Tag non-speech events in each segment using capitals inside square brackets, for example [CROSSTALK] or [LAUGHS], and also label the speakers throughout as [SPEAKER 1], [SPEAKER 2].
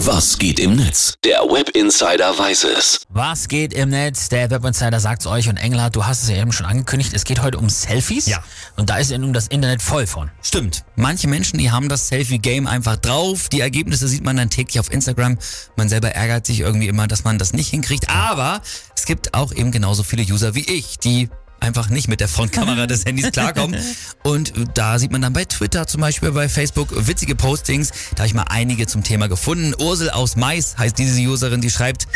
[SPEAKER 1] Was geht im Netz? Der Web Insider weiß es.
[SPEAKER 2] Was geht im Netz? Der Web Insider sagt's euch und Engler, du hast es ja eben schon angekündigt, es geht heute um Selfies.
[SPEAKER 3] Ja.
[SPEAKER 2] Und da ist nun das Internet voll von.
[SPEAKER 3] Stimmt. Manche Menschen, die haben das Selfie-Game einfach drauf. Die Ergebnisse sieht man dann täglich auf Instagram. Man selber ärgert sich irgendwie immer, dass man das nicht hinkriegt. Aber es gibt auch eben genauso viele User wie ich, die einfach nicht mit der Frontkamera des Handys klarkommen. [LAUGHS] Und da sieht man dann bei Twitter zum Beispiel, bei Facebook witzige Postings. Da habe ich mal einige zum Thema gefunden. Ursel aus Mais heißt diese Userin, die schreibt,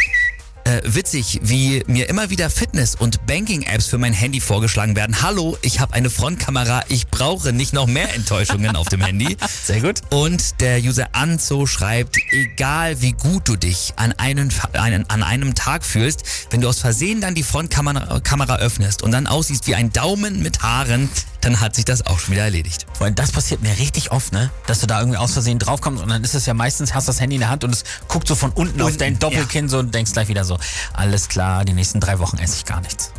[SPEAKER 3] äh, witzig, wie mir immer wieder Fitness- und Banking-Apps für mein Handy vorgeschlagen werden. Hallo, ich habe eine Frontkamera, ich brauche nicht noch mehr Enttäuschungen auf dem Handy. [LAUGHS]
[SPEAKER 2] Sehr gut.
[SPEAKER 3] Und der User Anzo schreibt, egal wie gut du dich an einem, an einem Tag fühlst, wenn du aus Versehen dann die Frontkamera Kamera öffnest und dann aussiehst wie ein Daumen mit Haaren, dann hat sich das auch schon wieder erledigt.
[SPEAKER 2] Und das passiert mir richtig oft, ne? Dass du da irgendwie aus Versehen draufkommst und dann ist es ja meistens, hast das Handy in der Hand und es guckt so von unten, auf
[SPEAKER 3] Unten,
[SPEAKER 2] dein Doppelkinn so und denkst gleich wieder so, alles klar, die nächsten drei Wochen esse ich gar nichts.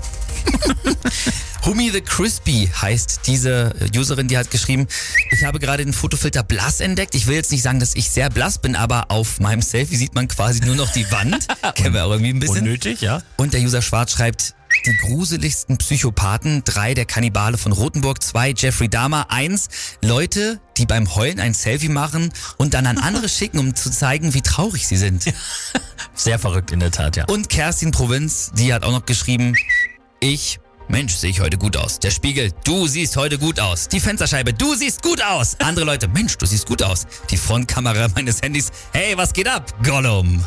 [SPEAKER 2] [LAUGHS]
[SPEAKER 3] Humi the Crispy heißt diese Userin, die hat geschrieben, ich habe gerade den Fotofilter blass entdeckt. Ich will jetzt nicht sagen, dass ich sehr blass bin, aber auf meinem Selfie sieht man quasi nur noch die Wand. [LAUGHS] Kennen wir auch irgendwie ein bisschen.
[SPEAKER 2] Unnötig, ja?
[SPEAKER 3] Und der User Schwarz schreibt, die gruseligsten Psychopathen, drei der Kannibale von Rothenburg, zwei Jeffrey Dahmer, eins Leute, die beim Heulen ein Selfie machen und dann an andere [LAUGHS] schicken, um zu zeigen, wie traurig sie sind.
[SPEAKER 2] Sehr verrückt in der Tat, ja.
[SPEAKER 3] Und Kerstin Provinz, die hat auch noch geschrieben, ich, Mensch, sehe ich heute gut aus. Der Spiegel, du siehst heute gut aus. Die Fensterscheibe, du siehst gut aus. Andere Leute, Mensch, du siehst gut aus. Die Frontkamera meines Handys, hey, was geht ab? Gollum.